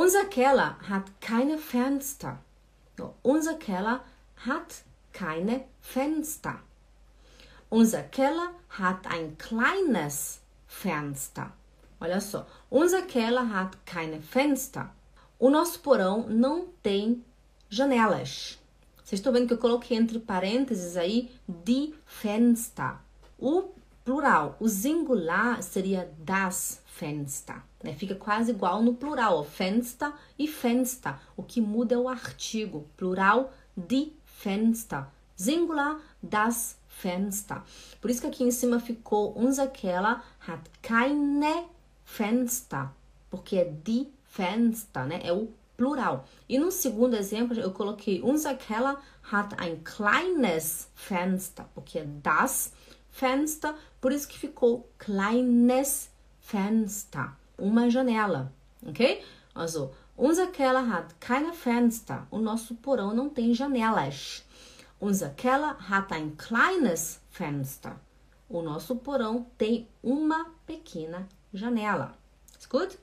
Unser Keller hat keine Fenster. Unser Keller hat keine Fenster. Unser Keller hat ein kleines Fenster. Olha só, unser Keller hat keine Fenster. O nosso porão não tem janelas. Vocês estão vendo que eu coloquei entre parênteses aí die Fenster. O plural, o singular seria das Fenster. Né? Fica quase igual no plural, ó, Fenster e Fenster. O que muda é o artigo. Plural, die Fenster. Singular, das Fenster. Por isso que aqui em cima ficou unser Keller hat keine Fenster. Porque é die Fenster, né? É o plural. E no segundo exemplo, eu coloquei unser Keller hat ein kleines Fenster. Porque é das Fenster. Por isso que ficou kleines Fenster, uma janela, ok? Also, unser Keller hat keine Fenster. O nosso porão não tem janelas. Unser Keller hat ein kleines Fenster. O nosso porão tem uma pequena janela. Gut?